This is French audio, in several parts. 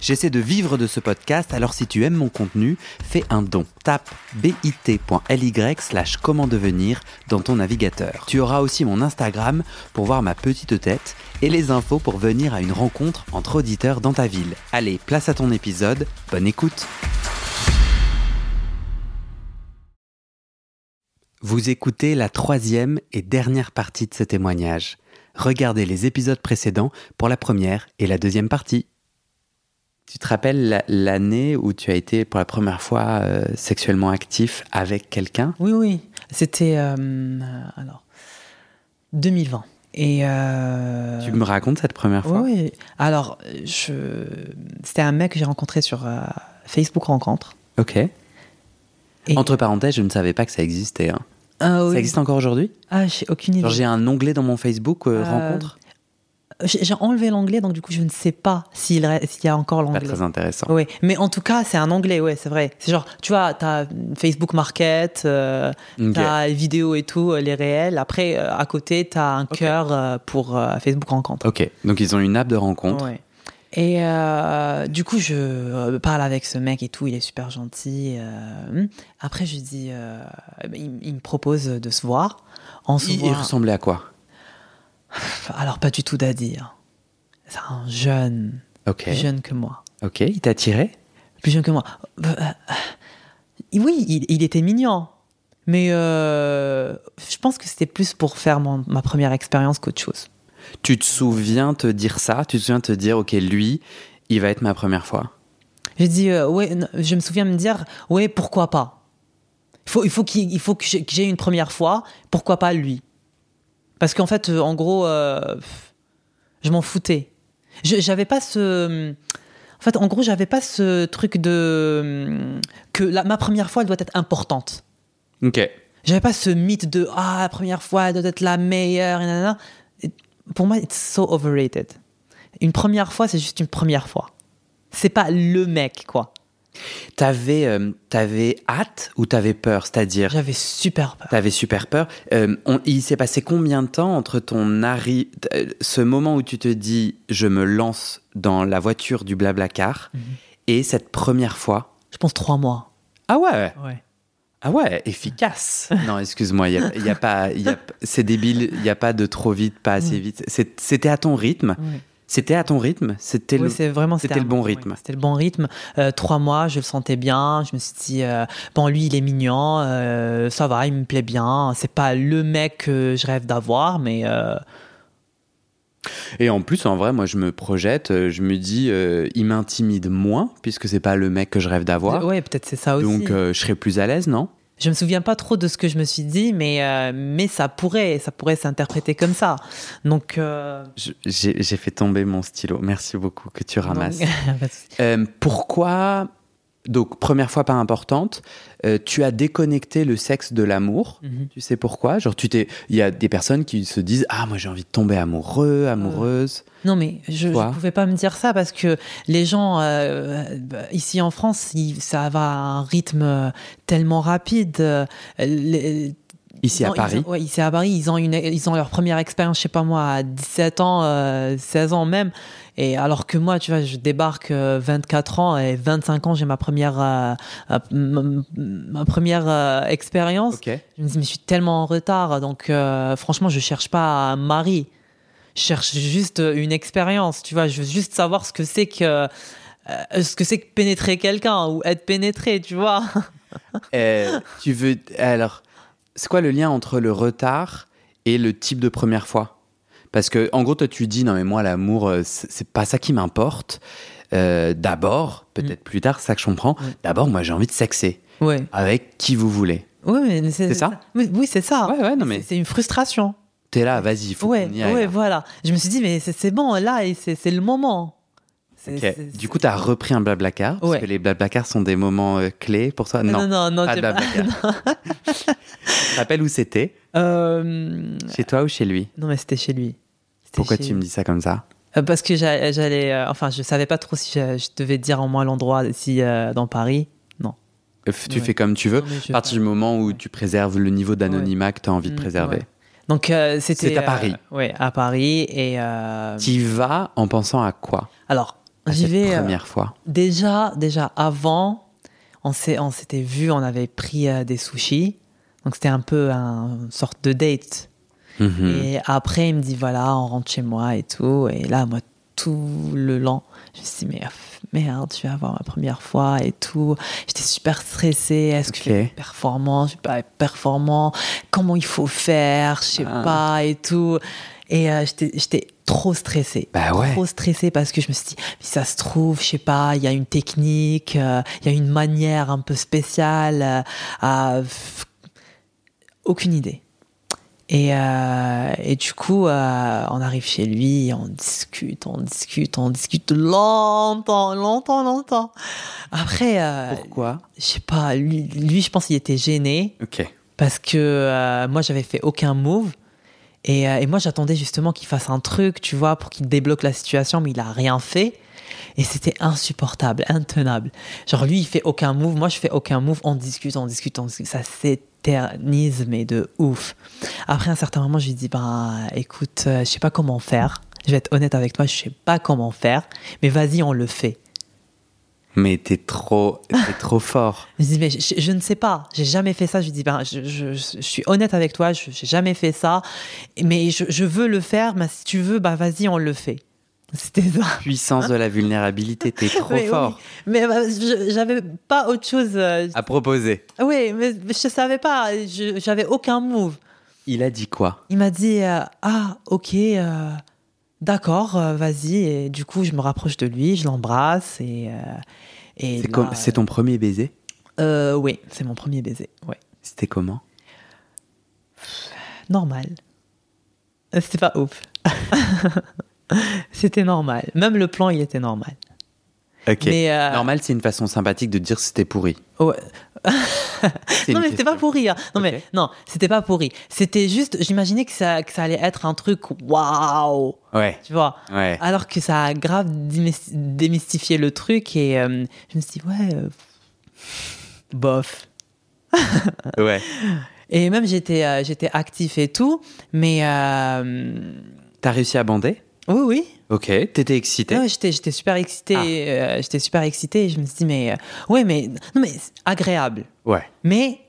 J'essaie de vivre de ce podcast, alors si tu aimes mon contenu, fais un don. Tape bit.ly slash comment devenir dans ton navigateur. Tu auras aussi mon Instagram pour voir ma petite tête et les infos pour venir à une rencontre entre auditeurs dans ta ville. Allez, place à ton épisode, bonne écoute Vous écoutez la troisième et dernière partie de ce témoignage. Regardez les épisodes précédents pour la première et la deuxième partie. Tu te rappelles l'année où tu as été pour la première fois euh, sexuellement actif avec quelqu'un? Oui, oui. C'était euh, alors 2020. Et euh, Tu me racontes cette première fois? Oui. Alors, je... c'était un mec que j'ai rencontré sur Facebook Rencontre. Ok. Et... Entre parenthèses, je ne savais pas que ça existait. Hein. Ah, oui. Ça existe encore aujourd'hui? Ah, j'ai aucune idée. Genre, j'ai un onglet dans mon Facebook Rencontre? J'ai enlevé l'anglais, donc du coup, je ne sais pas s'il y a encore l'anglais. Pas très intéressant. Oui, mais en tout cas, c'est un anglais, ouais, c'est vrai. C'est genre, tu vois, tu as Facebook Market, euh, okay. tu as les vidéos et tout, les réels. Après, euh, à côté, tu as un okay. cœur euh, pour euh, Facebook Rencontre. Ok, donc ils ont une app de rencontre. Ouais. Et euh, du coup, je parle avec ce mec et tout, il est super gentil. Euh, après, je lui dis, euh, il, il, me propose de se voir. On se il, voit... il ressemblait à quoi? alors, pas du tout dire. C'est un jeune. Okay. Plus jeune que moi. Ok, il t'a attiré? Plus jeune que moi. Euh, oui, il, il, était mignon. Mais euh, je pense que c'était plus pour faire mon, ma première expérience qu'autre chose. Tu te souviens te dire ça? Tu te souviens te dire, ok, lui, il va être ma première fois? J'ai dit, euh, ouais, je me souviens me dire, ouais, pourquoi pas? Il faut, il faut, qu'il, il faut que j'ai une première fois, pourquoi pas lui? Parce qu'en fait, en gros, euh, je m'en foutais. J'avais pas ce. En fait, en gros, j'avais pas ce truc de. que la, ma première fois, elle doit être importante. Ok. J'avais pas ce mythe de. Ah, la première fois, elle doit être la meilleure. Et nanana. Et pour moi, it's so overrated. Une première fois, c'est juste une première fois. C'est pas le mec, quoi. T'avais euh, avais hâte ou t'avais peur? C'est-à-dire J'avais super peur. T'avais super peur. Euh, on, il s'est passé combien de temps entre ton arri ce moment où tu te dis je me lance dans la voiture du Blablacar mm -hmm. et cette première fois? Je pense trois mois. Ah ouais? Ouais. Ah ouais, efficace. non, excuse-moi, il y, y a, pas, c'est débile. Il y a pas de trop vite, pas assez vite. C'était à ton rythme. Ouais. C'était à ton rythme C'était oui, le, vraiment, c'était le bon rythme oui, C'était le bon rythme. Euh, trois mois, je le sentais bien. Je me suis dit, euh, bon, lui, il est mignon. Euh, ça va, il me plaît bien. C'est pas le mec que je rêve d'avoir, mais. Et en plus, en vrai, moi, je me projette. Je me dis, euh, il m'intimide moins, puisque c'est pas le mec que je rêve d'avoir. Ouais, peut-être c'est ça aussi. Donc, euh, je serais plus à l'aise, non? Je me souviens pas trop de ce que je me suis dit, mais, euh, mais ça pourrait, ça pourrait s'interpréter comme ça. Donc, euh... j'ai fait tomber mon stylo. Merci beaucoup que tu ramasses. euh, pourquoi donc première fois pas importante, euh, tu as déconnecté le sexe de l'amour. Mm -hmm. Tu sais pourquoi? Genre tu t'es, il y a des personnes qui se disent ah moi j'ai envie de tomber amoureux, amoureuse. Non mais je, ne pouvais pas me dire ça parce que les gens euh, ici en France, ils, ça va à un rythme tellement rapide. Les, Ici à Paris? ont, ouais, ici à Paris, ils ont, une, ils ont leur première expérience, je sais pas moi, à 17 ans, euh, 16 ans même. Et alors que moi, tu vois, je débarque euh, 24 ans et 25 ans, j'ai ma première, euh, ma, ma, première euh, expérience. Okay. Je me dis, mais je suis tellement en retard. Donc, euh, franchement, je cherche pas un mari. Je cherche juste une expérience. Tu vois, je veux juste savoir ce que c'est que, ce que c'est que pénétrer quelqu'un ou être pénétré, tu vois. tu veux, alors, c'est quoi le lien entre le retard et le type de première fois? Parce que, en gros, toi, tu dis, non, mais moi, l'amour, c'est pas ça qui m'importe. Euh, D'abord, peut-être mm. plus tard, ça que je comprends. D'abord, moi, j'ai envie de sexer. Ouais. Avec qui vous voulez. Oui, mais c'est ça. ça. Oui, c'est ça. Ouais, ouais, non, mais. C'est une frustration. T'es là, vas-y, faut ouais, y aille. Ouais, voilà. Je me suis dit, mais c'est bon, là, c'est le moment. Okay. Du coup, tu as repris un blablacar, parce ouais. que les blablacars sont des moments euh, clés pour toi Non, non, non, pas de blablacar. rappelles où c'était? Euh... Chez toi ou chez lui? Non, mais c'était chez lui. Pourquoi chez tu me dis ça comme ça? Euh, Parce que j'a- j'allais. enfin, je savais pas trop si je, je devais dire en moi l'endroit, si dans Paris. Non. Tu Ouais. fais comme tu veux. Non, À partir du moment où tu préserves le niveau d'anonymat que tu as envie de Mm, préserver. Donc, euh, c'était. C'est à Paris. euh, ouais, à Paris. Et. euh, Tu y vas en pensant à quoi? Alors, j'y vais. euh, fois Déjà, déjà avant, on s'était vu, on avait pris euh, des sushis. Donc c'était un peu un- une sorte de date. Mhm. Et après, il me dit voilà, on rentre chez moi et tout. Et là, moi, tout le long, je me suis dit mais pff, merde, je vais avoir ma première fois et tout. J'étais super stressée. Est-ce que je vais être performant? Je vais pas être performant Comment il faut faire? Je sais Ah. pas et tout. Et euh, j'étais trop stressée. Bah ouais. Trop stressée parce que je me suis dit, ça se trouve, je sais pas, il y a une technique, euh, il y a une manière un peu spéciale euh, à. Aucune idée. Et, euh, et du coup, euh, on arrive chez lui, on discute, on discute, on discute longtemps, longtemps, longtemps. Après, euh, Pourquoi? je sais pas, lui, lui, je pense qu'il était gêné Ok. parce que moi j'avais fait aucun move et, euh, et moi j'attendais justement qu'il fasse un truc tu vois pour qu'il débloque la situation mais il a rien fait. Et c'était insupportable intenable. Genre lui il fait aucun move moi je fais aucun move. On discute on discute on discute. Ça s'éternise mais de ouf. Après un certain moment je lui dis bah écoute euh, je sais pas comment faire. Je vais être honnête avec toi je sais pas comment faire mais vas-y on le fait Mais t'es trop, t'es trop fort. Je dis, mais je, je ne sais pas, j'ai jamais fait ça. Je lui dis, ben, je, je- je suis honnête avec toi, je n'ai jamais fait ça, mais je, veux le faire, si tu veux, bah vas-y, on le fait. C'était ça. Puissance de la vulnérabilité, t'es trop Mais oui. fort. Mais bah, j'avais pas autre chose. euh, À proposer. Oui, mais je savais pas, j'avais aucun move. Il a dit quoi? Il m'a dit, euh, ah, ok, euh, d'accord, euh, vas-y. Et du coup, je me rapproche de lui, je l'embrasse et. euh, et C'est là, comme- c'est ton premier baiser? Euh, oui, c'est mon premier baiser. Ouais. C'était comment? Normal. Euh, C'était pas ouf. c'était normal. Même le plan, il était normal. Ok. Mais, euh, Normal, c'est une façon sympathique de dire c'était pourri. Ouais. Non, mais c'était pas pourri. hein. Non, mais non, c'était pas pourri. C'était juste, j'imaginais que ça, que ça allait être un truc waouh, Ouais, tu vois? ouais. Alors que ça a grave démys- démystifié le truc et euh, je me suis dit, ouais, euh, bof. Ouais. Et même j'étais euh, j'étais actif et tout, mais T'as réussi à bander? Oui, oui, Ok. T'étais excité Ouais, j'étais, j'étais super excitée. Ah. euh, j'étais super excitée. Et je me suis dit, mais euh, ouais, mais non, mais agréable, Ouais. mais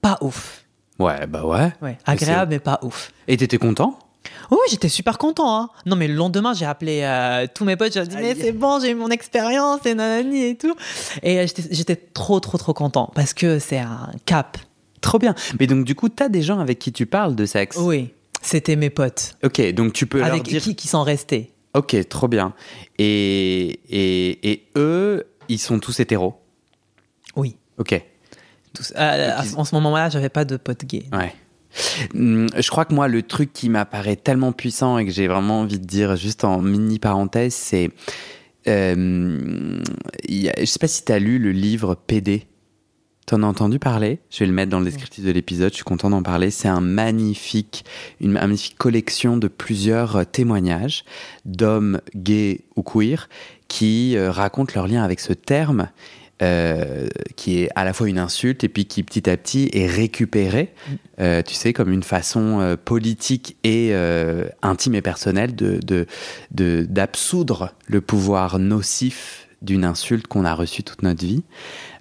pas ouf. Ouais, bah ouais. Ouais, agréable, mais pas ouf. Et t'étais content? Oui, j'étais super content. Hein. Non, mais le lendemain, j'ai appelé euh, tous mes potes. J'ai dit, mais c'est bon, j'ai eu mon expérience et nanani et tout. Et euh, j'étais, j'étais trop, trop, trop content parce que c'est un cap. Trop bien. Mais donc, du coup, t'as des gens avec qui tu parles de sexe? Oui, c'était mes potes Ok, donc tu peux leur avec dire. qui, qui sont restés. Ok, trop bien. Et, et, et eux, ils sont tous hétéros Oui. Ok, Tous. En ce moment-là, j'avais pas de potes gays. ouais. Hum, Je crois que moi, le truc qui m'apparaît tellement puissant et que j'ai vraiment envie de dire juste en mini parenthèse, c'est. euh, a- je sais pas si tu as lu le livre PD. T'en as entendu parler? Je vais le mettre dans le descriptif de l'épisode, je suis content d'en parler. C'est un magnifique, une magnifique collection de plusieurs euh, témoignages d'hommes gays ou queer qui euh, racontent leur lien avec ce terme euh, qui est à la fois une insulte et puis qui petit à petit est récupéré, euh, tu sais, comme une façon euh, politique et intime et personnelle de- d'absoudre le pouvoir nocif d'une insulte qu'on a reçue toute notre vie.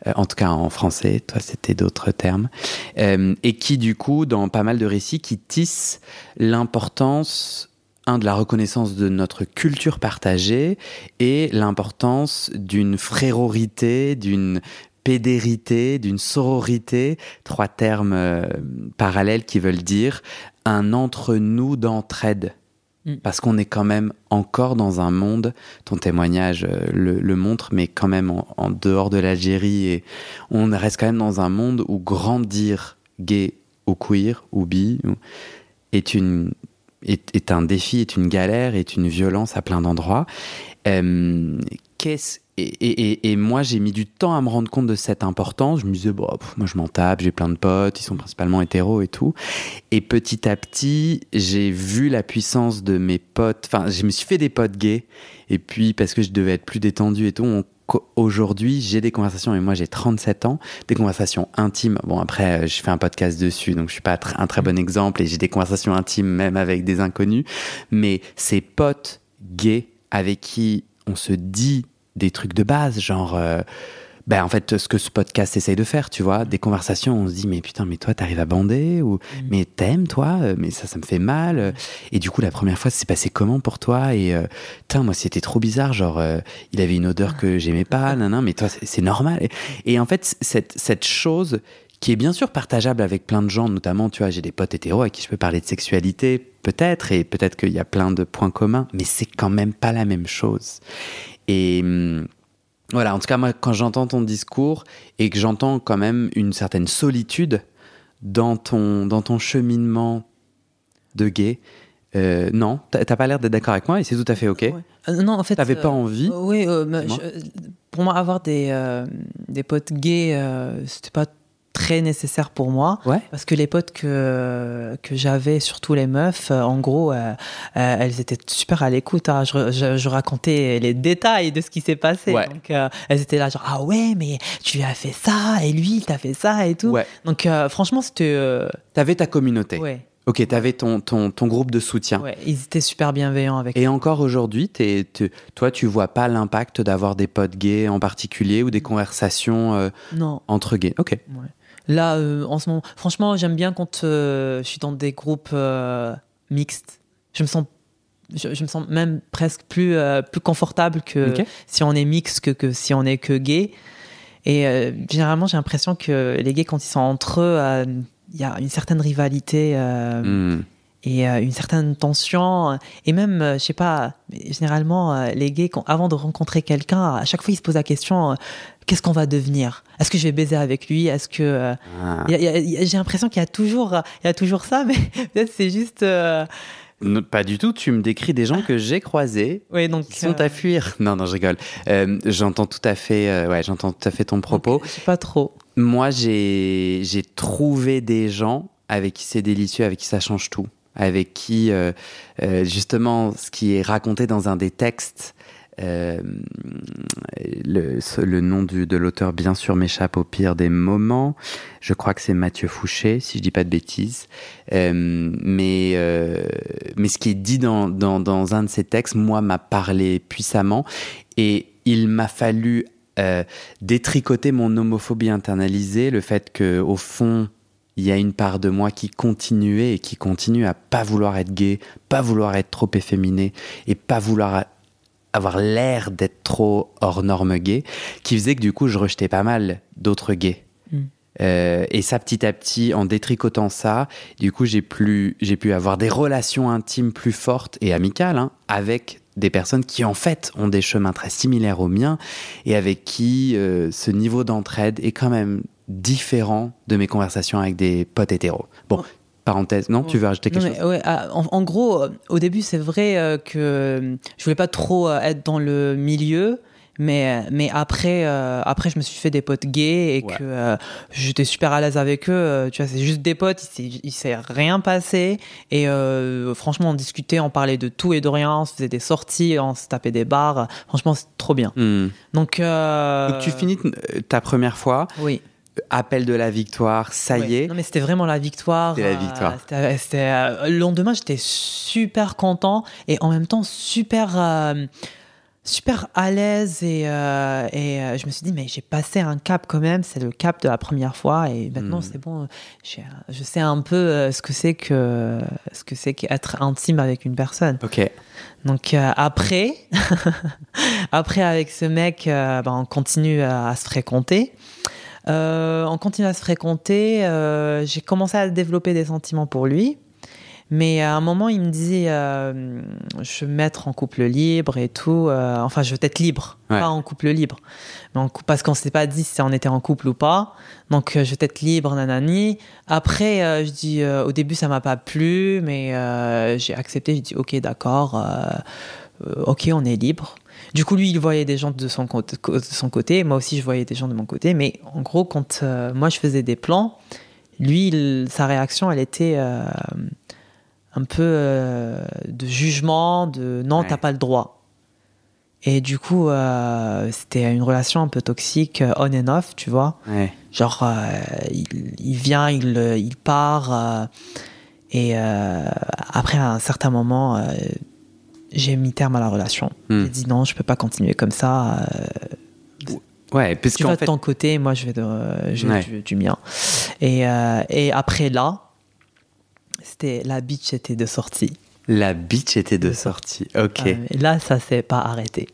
Euh, en tout cas en français, toi c'était d'autres termes. Euh, et qui du coup, dans pas mal de récits, qui tissent l'importance un, de la reconnaissance de notre culture partagée et l'importance d'une frérorité, d'une pédérité, d'une sororité, trois termes euh, parallèles qui veulent dire un entre-nous d'entraide. Mm. Parce qu'on est quand même encore dans un monde, ton témoignage euh, le, montre, mais quand même en, dehors de l'Algérie, et on reste quand même dans un monde où grandir gay ou queer ou bi est une est, est un défi, est une galère, est une violence à plein d'endroits. Euh, et, moi, j'ai mis du temps à me rendre compte de cette importance. Je me disais, bon, moi, je m'en tape, j'ai plein de potes, ils sont principalement hétéros et tout. Et petit à petit, j'ai vu la puissance de mes potes. Enfin, je me suis fait des potes gays. Et puis, parce que je devais être plus détendu et tout, aujourd'hui, j'ai des conversations, et moi j'ai 37 ans, des conversations intimes. Bon, après, euh, je fais un podcast dessus, donc je suis pas un très bon exemple, et j'ai des conversations intimes même avec des inconnus. Mais ces potes gays avec qui on se dit des trucs de base, genre... Euh, ben en fait ce que ce podcast essaye de faire, tu vois, des conversations, on se dit mais putain mais toi t'arrives à bander ou mm. mais t'aimes toi, euh, mais ça ça me fait mal. Et du coup la première fois c'est passé comment pour toi? Et euh, moi c'était trop bizarre genre euh, il avait une odeur que j'aimais pas, nan, nan mais toi c'est normal. Et, et, en fait cette cette chose qui est bien sûr partageable avec plein de gens, notamment, tu vois, j'ai des potes hétéros à qui je peux parler de sexualité, peut-être, et peut-être qu'il y a plein de points communs, mais c'est quand même pas la même chose. Et, hum, voilà, en tout cas, moi, quand j'entends ton discours et que j'entends quand même une certaine solitude dans ton, dans ton cheminement de gay, euh, non, t'as pas l'air d'être d'accord avec moi et c'est tout à fait ok. Euh, non, en fait. T'avais pas euh, envie Oui, pour moi, avoir des, des potes gays, c'était pas très nécessaire pour moi. Parce que les potes que, que j'avais, surtout les meufs, euh, en gros, euh, euh, elles étaient super à l'écoute. Hein. Je, je, racontais les détails de ce qui s'est passé. Donc, elles étaient là, genre, ah ouais, mais tu as fait ça, et lui, il t'a fait ça, et tout. Donc, franchement, c'était. T'avais ta communauté. Ouais. Ok, t'avais ton, ton, ton, groupe de soutien. Ouais, ils étaient super bienveillants avec Et encore aujourd'hui, toi, tu vois pas l'impact d'avoir des potes gays en particulier ou des conversations entre gays Ok. Ouais. Là, euh, en ce moment, franchement, j'aime bien quand euh, je suis dans des groupes euh, mixtes. Je me sens, je, me sens même presque plus plus confortable que si on est mixte que, que si on est que gay. Et généralement, j'ai l'impression que les gays, quand ils sont entre eux, il y a une certaine rivalité. Hmm. Et une certaine tension et même je sais pas généralement les gays avant de rencontrer quelqu'un à chaque fois ils se posent la question qu'est-ce qu'on va devenir? Est-ce que je vais baiser avec lui? Est-ce que euh, ah. j'ai l'impression qu'il y a toujours, il y a toujours ça, mais peut-être c'est juste. Euh, pas du tout. Tu me décris des gens que j'ai croisés, oui, donc, qui sont à euh, fuir. Non, non, je rigole. j'entends tout à fait, ouais, j'entends tout à fait ton propos. sais pas trop. Moi, j'ai j'ai trouvé des gens avec qui c'est délicieux, avec qui ça change tout, avec qui justement ce qui est raconté dans un des textes euh, le, le, nom du, de l'auteur, bien sûr, m'échappe au pire des moments. Je crois que c'est Mathieu Fouché, si je dis pas de bêtises. Euh, mais, euh, mais ce qui est dit dans, dans, dans, un de ces textes, moi, m'a parlé puissamment. Et il m'a fallu euh, détricoter mon homophobie internalisée, le fait que au fond, il y a une part de moi qui continuait et qui continue à pas vouloir être gay, pas vouloir être trop efféminé et pas vouloir avoir l'air d'être trop hors norme gay, qui faisait que du coup je rejetais pas mal d'autres gays. Mm. Euh, et ça, petit à petit, en détricotant ça, du coup, j'ai pu, j'ai pu avoir des relations intimes plus fortes et amicales hein, avec des personnes qui, en fait, ont des chemins très similaires aux miens et avec qui euh, ce niveau d'entraide est quand même différent de mes conversations avec des potes hétéros. Bon, parenthèse. Non, tu veux rajouter quelque chose ah, en, gros, euh, au début, c'est vrai euh, que je voulais pas trop euh, être dans le milieu. Mais, mais après, après, je me suis fait des potes gays et que j'étais super à l'aise avec eux. tu vois, c'est juste des potes, il s'est rien passé. Et franchement, on discutait, on parlait de tout et de rien, on se faisait des sorties, on se tapait des bars. Franchement, c'est trop bien. Hmm. Donc, Donc, tu finis ta première fois. Oui appel de la victoire, ça y est. Non, mais c'était vraiment la victoire. C'était la victoire. Euh, euh, le lendemain, j'étais super content et en même temps super, euh, super à l'aise et, et je me suis dit, mais j'ai passé un cap quand même. C'est le cap de la première fois et maintenant, hmm. c'est bon. Je sais un peu ce que c'est que ce que c'est qu'être intime avec une personne. Ok. Donc après, après avec ce mec, ben, on continue à se fréquenter. Euh, on continue à se fréquenter. Euh, j'ai commencé à développer des sentiments pour lui. Mais à un moment, il me disait, euh, je veux mettre en couple libre et tout. enfin, je veux être libre, pas en couple libre. parce qu'on ne s'est pas dit si on était en couple ou pas. Donc, je veux être libre, nanani. Après, je dis, au début, ça m'a pas plu, mais j'ai accepté. J'ai dit, ok, d'accord. ok, on est libre. Du coup, lui, il voyait des gens de son, côté, de son côté. Moi aussi, je voyais des gens de mon côté. Mais en gros, quand euh, moi, je faisais des plans, lui, il- sa réaction, elle était euh, un peu euh, de jugement, de non, Ouais. t'as pas le droit. Et du coup, euh, c'était une relation un peu toxique, on and off, tu vois. Ouais. Genre, euh, il, il vient, il, il part. euh, et après, à un certain moment, j'ai mis terme à la relation. Hmm. J'ai dit non, je peux pas continuer comme ça. euh, Ouais, tu puisqu'en vas de fait. ton côté, moi je vais, de, je vais Ouais. du, du mien. Et, euh, et après là, c'était la bitch était de sortie. La bitch était de sortie. Ok. Euh, là, ça s'est pas arrêté.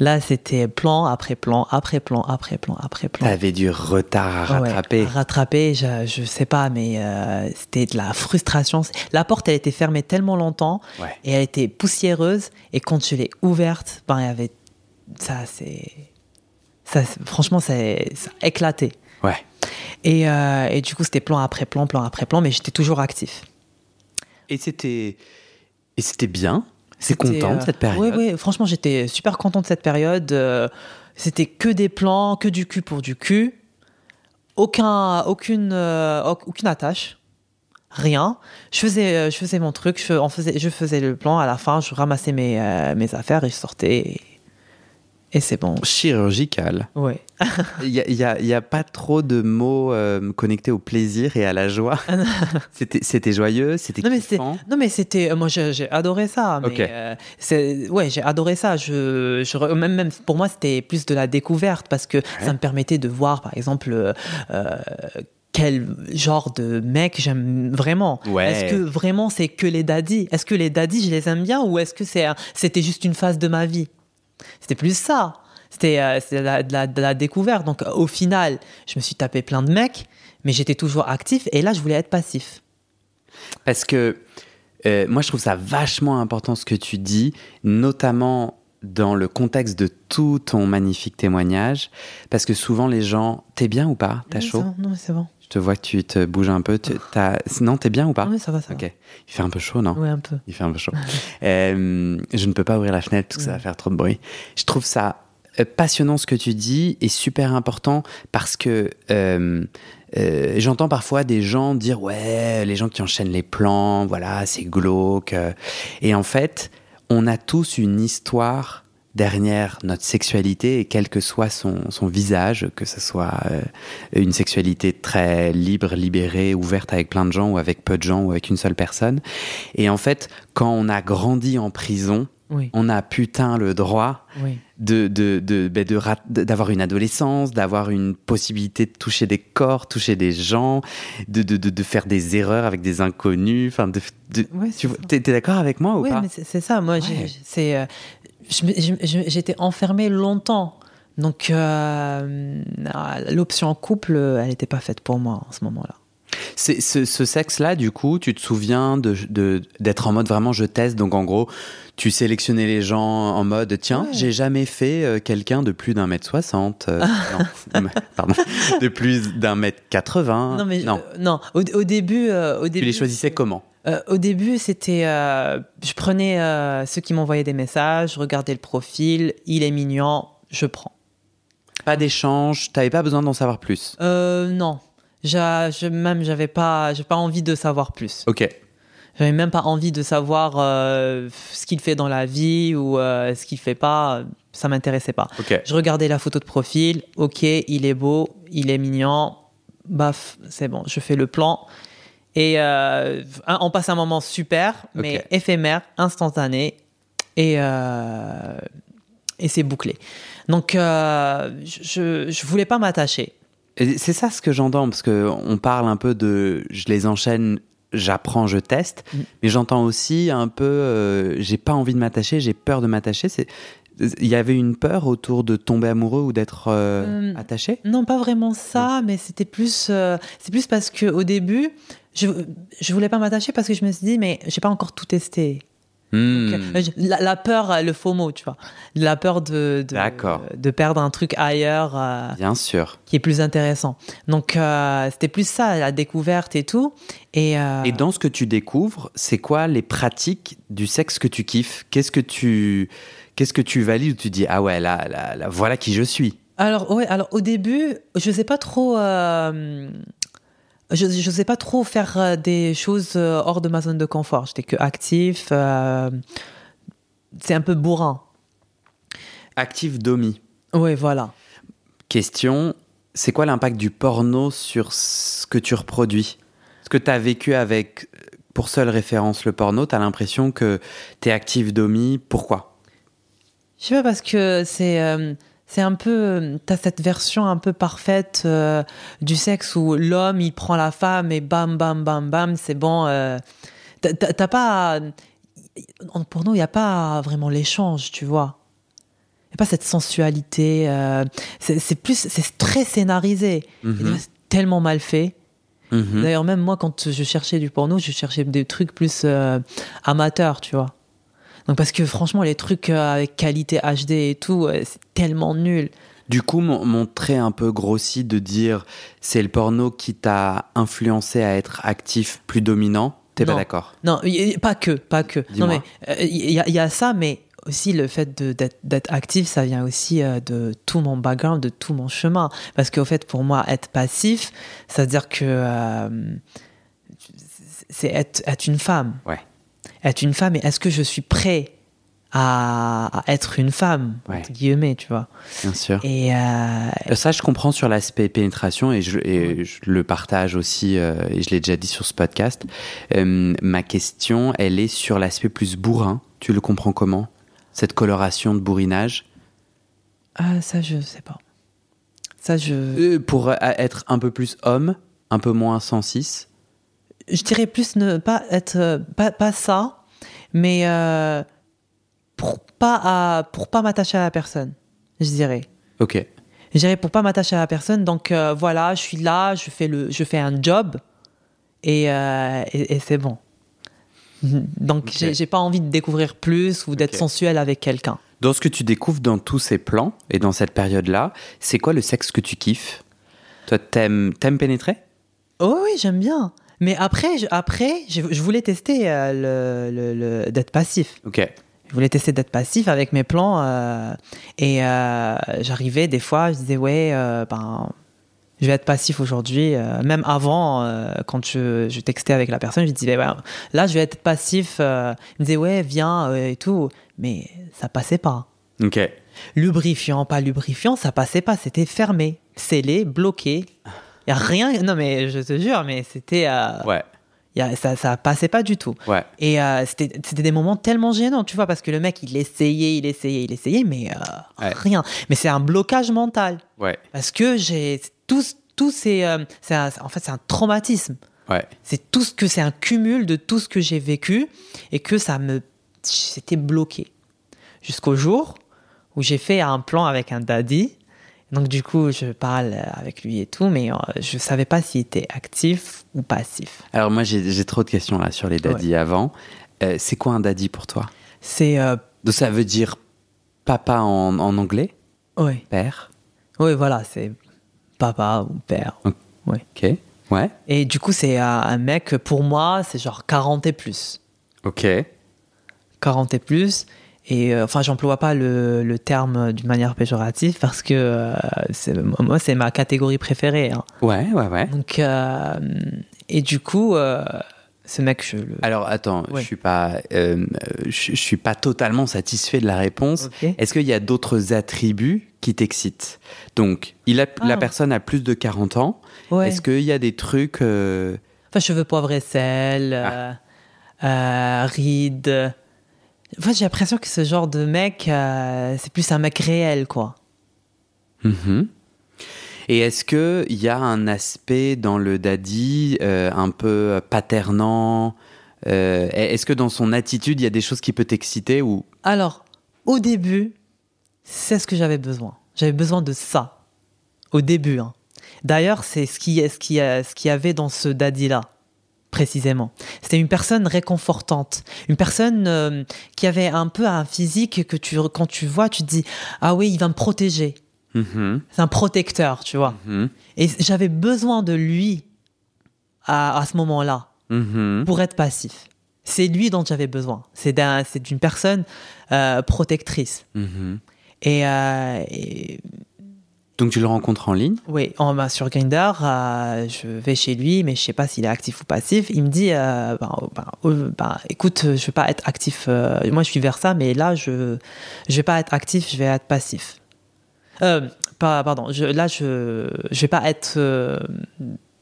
Là, c'était plan après plan, après plan, après plan, après plan. T'avais du retard à Ouais, rattraper. à rattraper, je, je sais pas, mais euh, c'était de la frustration. La porte, elle était fermée tellement longtemps Ouais. et elle était poussiéreuse. Et quand je l'ai ouverte, ben, il y avait. Ça, c'est. Ça, franchement, ça a éclaté. Ouais. Et, euh, et du coup, c'était plan après plan, plan après plan, mais j'étais toujours actif. Et c'était. Et c'était bien. C'est content de euh, cette période. Oui, oui, franchement, j'étais super content de cette période. Euh, C'était que des plans, que du cul pour du cul. Aucun, aucune, euh, auc- aucune attache. Rien. Je faisais, je faisais mon truc, je, en faisais, je faisais le plan. À la fin, je ramassais mes, euh, mes affaires et je sortais. Et, et c'est bon. Chirurgical. Ouais. Il n'y a, y a- il y a pas trop de mots euh, connectés au plaisir et à la joie. C'était c'était joyeux, c'était Ah Non mais, kiffant. non mais c'était moi j'ai adoré ça mais Ok. euh, c'est ouais j'ai adoré ça je, même même pour moi c'était plus de la découverte parce que ça me permettait de voir par exemple euh, euh, quel genre de mec j'aime vraiment Ouais. est-ce que vraiment c'est que les daddies? Est-ce que les daddies je les aime bien ou est-ce que c'est c'était juste une phase de ma vie? C'était plus ça c'était euh, de la, de la- de la découverte donc au final je me suis tapé plein de mecs mais j'étais toujours actif et là je voulais être passif Parce que euh, moi, je trouve ça vachement important ce que tu dis, notamment dans le contexte de tout ton magnifique témoignage. Parce que souvent, les gens. T'es bien ou pas? T'as Oui, chaud? Non, c'est bon. Je te vois que tu te bouges un peu. Tu- t'as- Non, t'es bien ou pas? Oui, ça va, ça Ok. Il fait un peu chaud, non? Va. Ouais, un peu. Il fait un peu chaud. Euh, je ne peux pas ouvrir la fenêtre parce que ça va faire trop de bruit. Je trouve ça euh, passionnant ce que tu dis et super important parce que euh, euh, j'entends parfois des gens dire ouais, les gens qui enchaînent les plans, voilà, c'est glauque. Et en fait, on a tous une histoire derrière notre sexualité et quel que soit son, son visage, que ce soit euh, une sexualité très libre, libérée, ouverte avec plein de gens ou avec peu de gens ou avec une seule personne. Et en fait, quand on a grandi en prison, Oui, on a putain le droit oui. de, de, de, ben, de rat- d'avoir une adolescence, d'avoir une possibilité de toucher des corps, toucher des gens, de, de, de, de faire des erreurs avec des inconnus. Enfin, de, de- Ouais, tu t'es d'accord avec moi ou Oui, pas? mais c'est ça. Moi, Ouais. c'est, euh, j'étais enfermée longtemps. Donc, euh, l'option couple, elle n'était pas faite pour moi en ce moment-là. Ce, ce sexe-là, du coup, tu te souviens de- d'être en mode vraiment je teste. Donc, en gros, tu sélectionnais les gens en mode tiens, Ouais. j'ai jamais fait euh, quelqu'un de plus d'un mètre soixante. euh, non, pardon. De plus d'un mètre quatre-vingts. non, mais non. euh, non. Au, au début, euh, au Tu début, les choisissais comment? Euh, au début, c'était, euh, je prenais euh, ceux qui m'envoyaient des messages, je regardais le profil, il est mignon, je prends. Pas d'échange, t'avais pas besoin d'en savoir plus. Euh, non, je, même j'avais pas, j'ai pas envie de savoir plus. Ok. J'avais même pas envie de savoir ce qu'il fait dans la vie ou ce qu'il fait pas. Ça m'intéressait pas. Ok. Je regardais la photo de profil. Ok, il est beau, il est mignon. Baf, c'est bon. Je fais le plan. Et euh, on passe un moment super, mais éphémère, instantané. Et, euh, et c'est bouclé. Donc, euh, je, je voulais pas m'attacher. C'est ça ce que j'entends, parce que on parle un peu de je les enchaîne, j'apprends, je teste, Mm. mais j'entends aussi un peu j'ai pas envie de m'attacher, j'ai peur de m'attacher. Il y avait une peur autour de tomber amoureux ou d'être euh, Euh, attaché? Non, pas vraiment ça, mais c'était plus, euh, c'est plus parce que au début, je, je voulais pas m'attacher parce que je me suis dit, mais j'ai pas encore tout testé. Hmm. La, la peur, le faux mot, tu vois. La peur de, de, perdre un truc ailleurs euh, Bien sûr. qui est plus intéressant. Donc, euh, c'était plus ça, la découverte et tout. Et, euh, Et dans ce que tu découvres, c'est quoi les pratiques du sexe que tu kiffes? Qu'est-ce que tu qu'est-ce que tu valides ou tu dis ah ouais là, là, là, voilà qui je suis? Alors, ouais, alors au début, je sais pas trop. euh, je, je sais pas trop faire euh, des choses euh, hors de ma zone de confort. J'étais que actif. euh, c'est un peu bourrin. Active Domi. Ouais, voilà. Question c'est quoi l'impact du porno sur ce que tu reproduis? Ce que tu as vécu avec pour seule référence le porno, tu as l'impression que tu es active Domi, pourquoi? Je sais pas parce que c'est euh, c'est un peu t'as cette version un peu parfaite euh, du sexe où l'homme il prend la femme et bam bam bam bam c'est bon. euh, t'as- pas en porno il y a pas vraiment l'échange tu vois. Il y a pas cette sensualité. euh, c'est plus c'est très scénarisé. Mhm. c'est tellement mal fait. Mhm. D'ailleurs même moi quand je cherchais du porno je cherchais des trucs plus amateurs tu vois. Donc parce que franchement les trucs euh, avec qualité HD et tout euh, c'est tellement nul. Du coup, mon, mon trait un peu grossi de dire c'est le porno qui t'a influencé à être actif plus dominant, t'es pas d'accord? Non, pas que, pas que. Non mais euh, il y, a- il y a ça, mais aussi le fait d'être d'être actif, ça vient aussi euh, de tout mon background, de tout mon chemin. Parce qu'au fait, pour moi, être passif, ça veut dire que euh, c'est être, être une femme. Ouais. Être une femme, et est-ce que je suis prêt à, être une femme, Ouais. entre guillemets, tu vois? Bien sûr. Et euh, Ça, je comprends sur l'aspect pénétration et je, et je le partage aussi, euh, et je l'ai déjà dit sur ce podcast. Euh, ma question, elle est sur l'aspect plus bourrin. Tu le comprends comment Cette coloration de bourrinage? Ah, ça, je sais pas. Ça, je. Pour être un peu plus homme, un peu moins 106 je dirais plus ne pas être euh, pas, pas ça mais euh, pour pas à, pour pas m'attacher à la personne je dirais. Ok. je dirais pour pas m'attacher à la personne donc euh, voilà je suis là je fais le je fais un job et, euh, et, et c'est bon. Donc j'ai pas envie de découvrir plus ou d'être Ok. sensuel avec quelqu'un. Dans ce que tu découvres dans tous ces plans et dans cette période-là, c'est quoi le sexe que tu kiffes? Toi, t'aimes, t'aimes pénétrer? Oh oui j'aime bien mais après je, après je, je voulais tester euh, le, le- le- d'être passif Ok. Je voulais tester d'être passif avec mes plans euh, et euh, j'arrivais des fois, je disais ouais, ben je vais être passif aujourd'hui. euh, même avant, euh, quand je, je textais avec la personne, je disais ouais, là je vais être passif. euh, il me disait ouais viens et tout, mais ça passait pas. Ok. Lubrifiant, pas lubrifiant, ça passait pas. C'était fermé, scellé, bloqué. Y a rien. Non mais je te jure, mais c'était euh, Ouais. y a, ça, ça passait pas du tout. Ouais. Et euh, c'était c'était des moments tellement gênants, tu vois, parce que le mec, il essayait, il essayait, il essayait, mais euh, Ouais. rien. Mais c'est un blocage mental. Ouais. Parce que j'ai. Tout, tout c'est. euh, un- en fait, c'est un traumatisme. Ouais. C'est tout ce que. C'est un cumul de tout ce que j'ai vécu et que ça me. C'était bloqué. Jusqu'au jour où j'ai fait un plan avec un daddy. Donc, du coup, je parle avec lui et tout, mais euh, je savais pas s'il était actif ou passif. Alors moi, j'ai, trop de questions là sur les daddies avant. Euh, c'est quoi un daddy pour toi? C'est. euh, Donc ça veut dire papa en, en anglais? Ouais. Père? Oui, voilà, c'est papa ou père. Ok. Ouais. Et du coup, c'est un mec, pour moi, c'est genre 40 et plus. Ok. 40 et plus. Et euh, enfin, j'emploie pas le, le terme d'une manière péjorative parce que euh, moi, c'est ma catégorie préférée. hein. Ouais, ouais, ouais. Donc, euh, et du coup, ce mec, je le. Alors attends, Ouais. je suis pas, je, je suis pas totalement satisfait de la réponse. Est-ce qu'il y a d'autres attributs qui t'excitent? Donc, il a, la Ah. personne a plus de 40 ans. Ouais. Est-ce qu'il y a des trucs Enfin, cheveux poivre et sel, Ah. rides. Enfin, j'ai l'impression que ce genre de mec, euh, c'est plus un mec réel, quoi. mhm. Et est-ce qu'il y a un aspect dans le daddy euh, un peu paternant euh, Est-ce que dans son attitude, il y a des choses qui peuvent t'exciter ou? Alors, au début, c'est ce que j'avais besoin. J'avais besoin de ça. Au début. hein. D'ailleurs, c'est ce qu'il ce qui, ce qu'il y avait dans ce daddy-là. Précisément. C'était une personne réconfortante, une personne euh, qui avait un peu un physique que tu, quand tu vois, tu te dis ah oui, il va me protéger. Mhm. C'est un protecteur, tu vois. Mhm. Et j'avais besoin de lui à, à ce moment-là Mhm. pour être passif. C'est lui dont j'avais besoin. C'est d'un- c'est d'une personne euh, protectrice. Et, euh, et Donc tu le rencontres en ligne Oui, on va sur Grindr, euh, je vais chez lui, mais je sais pas s'il est actif ou passif. Il me dit, euh, ben, ben, euh, ben, écoute, je vais pas être actif. euh, moi, je suis vers ça, mais là, je je vais pas être actif, je vais être passif. Euh, pas, pardon. Je, là, je je vais pas être euh,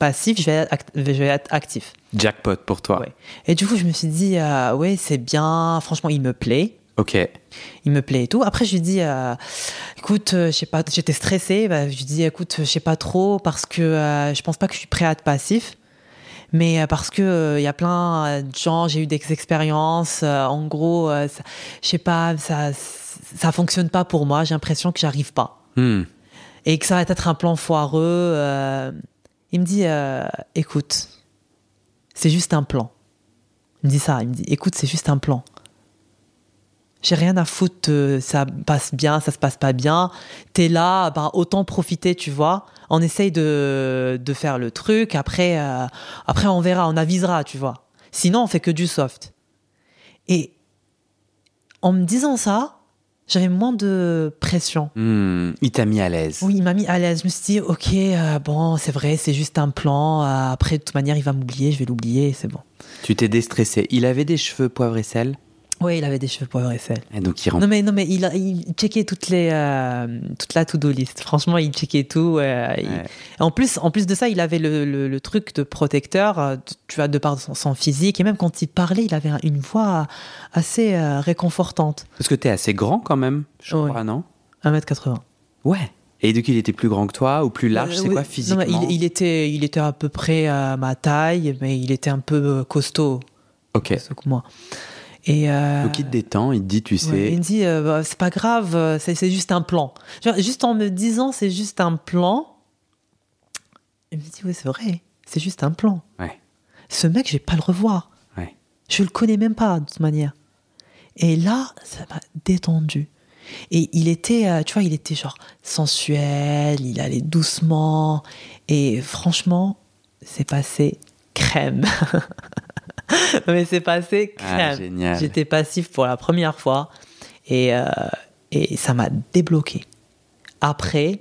passif, je vais être, act- je vais être actif. Jackpot pour toi. Ouais. Et du coup, je me suis dit, euh, ouais, c'est bien. Franchement, il me plaît Ok. il me plaît et tout. Après, je lui dis, euh, écoute, euh, je sais pas, j'étais stressée. Bah, je lui dis, écoute, je sais pas trop parce que euh, je pense pas que je suis prêt à être passif. Mais euh, parce que il y a plein de gens, j'ai eu des expériences. en gros, ça- je sais pas, ça, ça fonctionne pas pour moi. J'ai l'impression que j'arrive pas Hmm. et que ça va être un plan foireux. il me dit, écoute, c'est juste un plan. Il me dit ça. Il me dit, écoute, c'est juste un plan. J'ai rien à foutre, ça passe bien, ça se passe pas bien. T'es là, bah, autant profiter, tu vois. On essaye de, de faire le truc, après, euh, après on verra, on avisera, tu vois. Sinon, on fait que du soft. Et en me disant ça, j'avais moins de pression. Hmm. Il t'a mis à l'aise. Oui, il m'a mis à l'aise. Je me suis dit, ok, euh, bon, c'est vrai, c'est juste un plan. euh, après, de toute manière, il va m'oublier, je vais l'oublier, c'est bon. Tu t'es déstressé. Il avait des cheveux poivre et sel? Oui, il avait des cheveux poivre et sel. Et donc il rentre. Non mais non mais il, a- il checkait toutes les euh, toute la to-do list. Franchement, il checkait tout. euh, il-. En plus, en plus de ça, il avait le, le- le truc de protecteur. euh, Tu vois, de par son, son physique et même quand il parlait, il avait une voix assez euh, réconfortante. Parce que t'es assez grand quand même, je Ouais. crois, non? 1m80. Ouais. Et donc il était plus grand que toi ou plus large, Euh, c'est oui. quoi Non, physiquement? mais il, il était il était à peu près à ma taille, mais il était un peu costaud, Ok. que moi. Et euh, Donc il te détend, il te dit, tu sais. Ouais, il me dit, euh, bah, c'est pas grave, euh, c'est c'est juste un plan. Genre, juste en me disant, c'est juste un plan, il me dit, oui, c'est vrai, c'est juste un plan. Ouais. Ce mec, je vais pas le revoir. Ouais. Je le connais même pas, de toute manière. Et là, ça m'a détendu. Et il était, euh, tu vois, il était genre sensuel, il allait doucement. Et franchement, c'est passé crème. Mais c'est passé Ah, crème. génial. J'étais passif pour la première fois. Et, euh, et ça m'a débloqué. Après,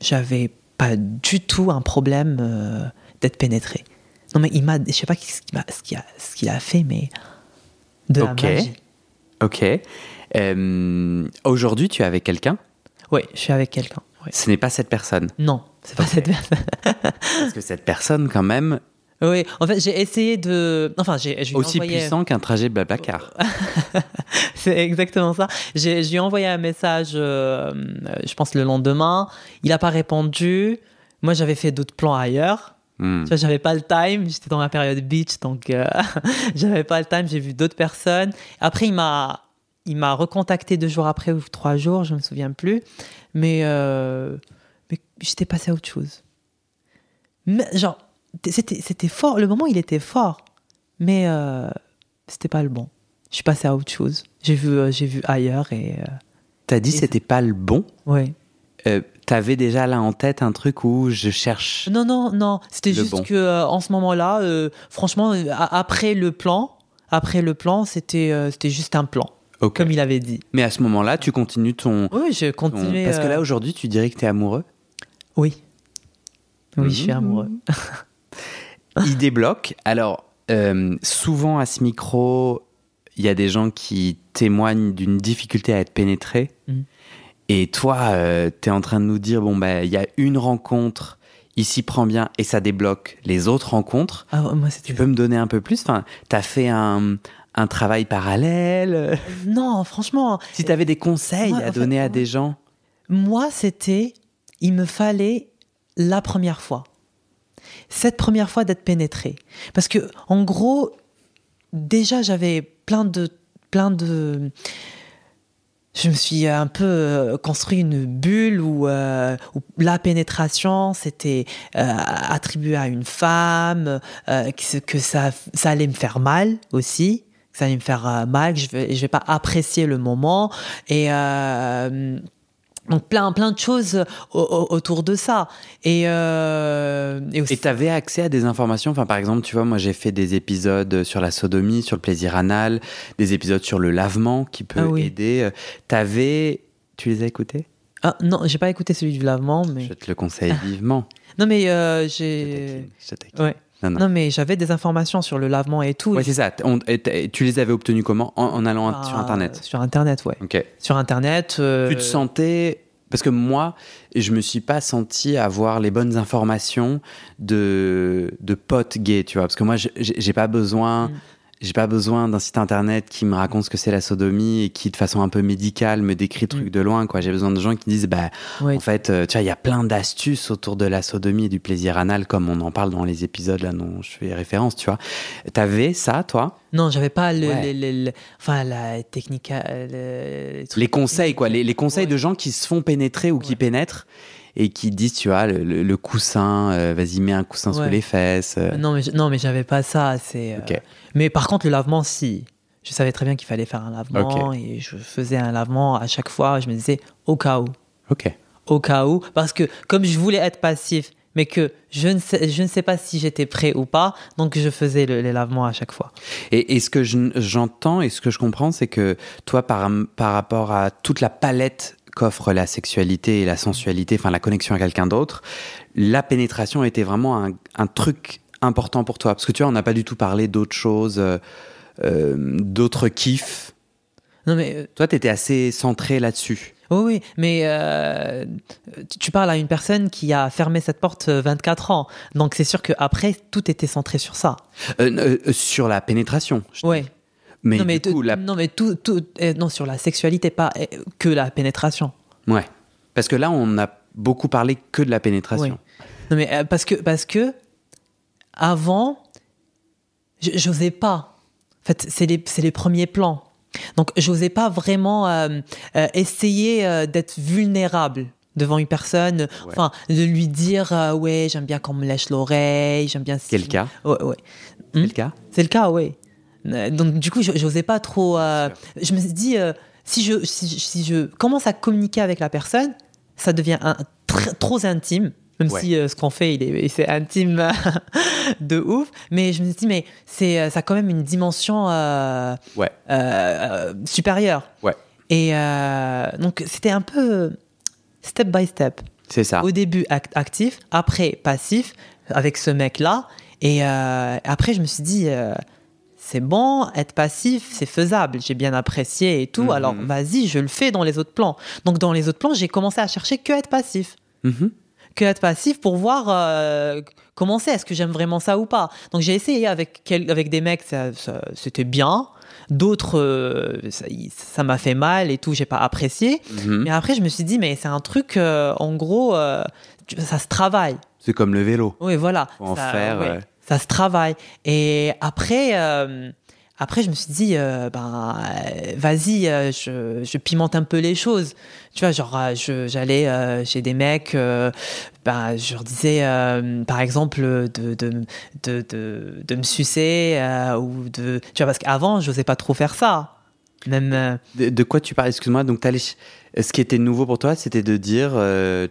j'avais pas du tout un problème euh, d'être pénétré. Non, mais il m'a. Je sais pas ce qu'il a, fait, mais. De Ok. la magie. Ok. Euh, Aujourd'hui, tu es avec quelqu'un? Oui, je suis avec quelqu'un. Ce n'est pas cette personne? Non, c'est pas Ok. cette personne. Parce que cette personne, quand même, oui, en fait, j'ai essayé de. Enfin, j'ai. aussi envoyé- puissant qu'un trajet Blablacar. C'est exactement ça. J'ai, je lui ai envoyé un message, euh, je pense, le lendemain. Il n'a pas répondu. Moi, j'avais fait d'autres plans ailleurs. Hmm. Tu vois, j'avais pas le time. J'étais dans la période beach, donc euh, j'avais pas le time. J'ai vu d'autres personnes. Après, il m'a, il m'a recontacté deux jours après ou trois jours, je me souviens plus. Mais, euh, mais j'étais passé à autre chose. Mais, genre, c'était, fort. Le moment, il était fort, mais euh, c'était pas le bon. Je suis passé à autre chose. J'ai vu, euh, j'ai vu ailleurs et euh, T'as dit c'était pas le bon? ouais. Euh, T'avais déjà là en tête un truc où je cherche. Non, non, non. C'était juste bon. que en ce moment-là, franchement, après le plan, après le plan, c'était c'était juste un plan, comme il avait dit. Mais à ce moment-là, tu continues ton. Oui, je ton- continuais. Parce que là, aujourd'hui, tu dirais que t'es amoureux? oui. Oui, je suis Mhm. amoureux. Il débloque. Alors, euh, souvent à ce micro, il y a des gens qui témoignent d'une difficulté à être pénétrés. Mhm. Et toi, tu es en train de nous dire bon, bah, il y a une rencontre, il s'y prend bien et ça débloque les autres rencontres. Ah, moi. Tu peux me donner un peu plus? Enfin, Tu as fait un, un travail parallèle? Non, franchement, Si tu avais des conseils à fait, donner à des gens? moi, c'était. Il me fallait la première fois. Cette première fois d'être pénétré. Parce que, en gros, déjà, j'avais plein de. plein de je me suis un peu euh, construit une bulle où, euh, où la pénétration c'était euh, attribué à une femme, euh, que, ça, allait me faire mal aussi, que ça allait me faire mal, que je vais, vais pas apprécier le moment et donc plein plein de choses au- au- autour de ça et euh, et aussi tu avais accès à des informations? Enfin, par exemple, tu vois, moi j'ai fait des épisodes sur la sodomie, sur le plaisir anal, des épisodes sur le lavement qui peut Ah oui. aider. T'avais. Tu les as écoutés? Ah, non j'ai pas écouté celui du lavement mais Je te le conseille vivement. non mais euh, Je j'ai taquine, je taquine. ouais Non, non. non mais j'avais des informations sur le lavement et tout Ouais, c'est ça. On- et tu les avais obtenus comment? En, en allant Ah, sur Internet Sur Internet, ouais. Ok. Sur Internet. euh, Tu te sentais. Parce que moi, je me suis pas senti avoir les bonnes informations de, de potes gays, tu vois. Parce que moi, j'ai j'ai pas besoin. Mm. J'ai pas besoin d'un site internet qui me raconte ce que c'est la sodomie et qui, de façon un peu médicale, me décrit le truc Mm. de loin, quoi. J'ai besoin de gens qui disent, bah, en fait, euh, tu vois, il y a plein d'astuces autour de la sodomie et du plaisir anal, comme on en parle dans les épisodes là dont je fais référence, tu vois. T'avais ça, toi? Non, j'avais pas le, Ouais. le- le- le- enfin, la technique. euh, le- les conseils, quoi. Les, les conseils Ouais. de gens qui se font pénétrer ou qui pénètrent et qui disent, tu vois, le, le- le coussin, euh, vas-y, mets un coussin sous Ouais. les fesses. euh. Non, mais j- non, mais j'avais pas ça. C'est. euh. Mais par contre, le lavement, si. Je savais très bien qu'il fallait faire un lavement et je faisais un lavement à chaque fois. Je me disais au cas où, Ok. au cas où, parce que comme je voulais être passif, mais que je ne sais, je ne sais pas si j'étais prêt ou pas, donc je faisais le- les lavements à chaque fois. Et, et ce que je- j'entends et ce que je comprends, c'est que toi, par, par rapport à toute la palette qu'offre la sexualité et la sensualité, enfin la connexion à quelqu'un d'autre, la pénétration était vraiment un, un truc important pour toi. Parce que tu vois, on n'a pas du tout parlé d'autres choses, euh, euh, d'autres kiffs. Non, mais euh, Toi, tu étais assez centré là-dessus. Oui, oui, mais euh, tu- parles à une personne qui a fermé cette porte euh, 24 ans. Donc c'est sûr qu'après, tout était centré sur ça. Euh, euh, sur la pénétration. Ouais. Mais, non, mais, du coup, t- la... non, mais tout, tout, euh, non, sur la sexualité, pas euh, que la pénétration. ouais. Parce que là, on a beaucoup parlé que de la pénétration. Non, mais euh, parce que, parce que avant, j'osais pas. En fait, c'est les, c'est les premiers plans. Donc, j'osais pas vraiment euh, euh, essayer d'être vulnérable devant une personne. Enfin, de lui dire, euh, ouais, j'aime bien qu'on me lèche l'oreille, j'aime bien. Quel cas? Ouais, ouais. Quel cas? C'est le cas, oui. Euh, Donc, du coup, je- j'osais pas trop. euh, je me suis dit, euh, si, je, si, je- si je commence à communiquer avec la personne, ça devient un, tr- trop intime. Même Ouais. si euh, ce qu'on fait, il est, c'est intime de ouf. Mais je me suis dit, mais c'est, ça a quand même une dimension Ouais. supérieure. Ouais. Et donc, c'était un peu step by step. C'est ça. Au début act- actif, après passif avec ce mec-là. Et euh, après, je me suis dit, c'est bon, être passif, c'est faisable. J'ai bien apprécié et tout. Mhm. Alors vas-y, je le fais dans les autres plans. Donc dans les autres plans, j'ai commencé à chercher que être passif. Mhm. Que être passif pour voir euh, comment c'est, est-ce que j'aime vraiment ça ou pas. Donc j'ai essayé avec, quel- avec des mecs, ça- ça- c'était bien. D'autres, euh, ça m'a fait mal et tout, j'ai pas apprécié. Mhm. Mais après, je me suis dit, mais c'est un truc, euh, en gros, euh, ça se travaille. C'est comme le vélo. Oui, voilà. Faut en ça, faire, ouais. Ça se travaille. Et après, euh, après je me suis dit, euh, ben, euh, vas-y, euh, je, je pimente un peu les choses. Tu vois, genre, j'allais chez des mecs, ben, je leur disais, par exemple, de, de, de, de, de me sucer, ou de. Tu vois, parce qu'avant, je n'osais pas trop faire ça. Même. De, de quoi tu parles? Excuse-moi. Donc, t'allais ce qui était nouveau pour toi, c'était de dire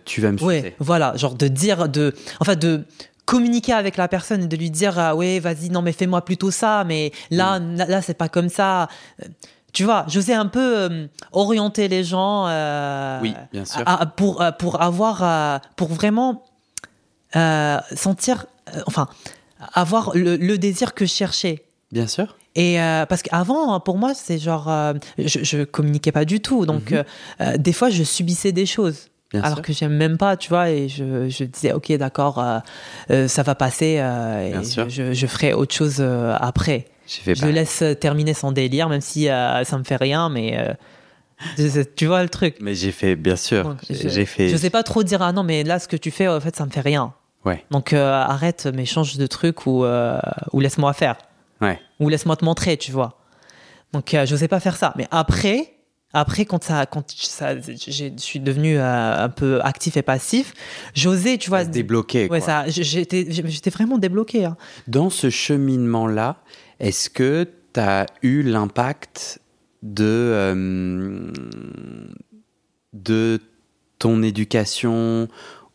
tu vas me sucer. Ouais, voilà, genre de dire, de, enfin de communiquer avec la personne, de lui dire, ah ouais, vas-y, non mais fais-moi plutôt ça, mais là, Mm. là, là, c'est pas comme ça. Euh, Tu vois, j'osais un peu euh, orienter les gens. euh, Oui, bien sûr. à- pour pour avoir, pour vraiment euh, sentir, enfin, avoir le, le désir que je cherchais. Bien sûr. Et parce qu'avant, pour moi, c'est genre, je, je communiquais pas du tout. Donc, Mhm. des fois, je subissais des choses. Bien alors sûr. que j'aime même pas, tu vois, et je, je disais, ok, d'accord, euh, euh, ça va passer, euh, Bien et sûr. je, je ferai autre chose après. Fait Je pareil. laisse terminer son délire, même si ça me fait rien, mais tu vois le truc. Mais j'ai fait, bien sûr. Donc, J'ai fait. je sais pas trop dire, ah non, mais là, ce que tu fais, en fait, ça me fait rien. Ouais. Donc arrête, mais change de truc ou, ou laisse-moi faire Ouais. ou laisse-moi te montrer, tu vois. Donc, je n'osais pas faire ça. Mais après, Après, quand ça, quand ça, je suis devenu euh, un peu actif et passif, j'osais, tu vois. Débloquer. Ouais, ça, j'étais, j'étais vraiment débloqué. Hein. Dans ce cheminement-là, est-ce que tu as eu l'impact de, euh, de ton éducation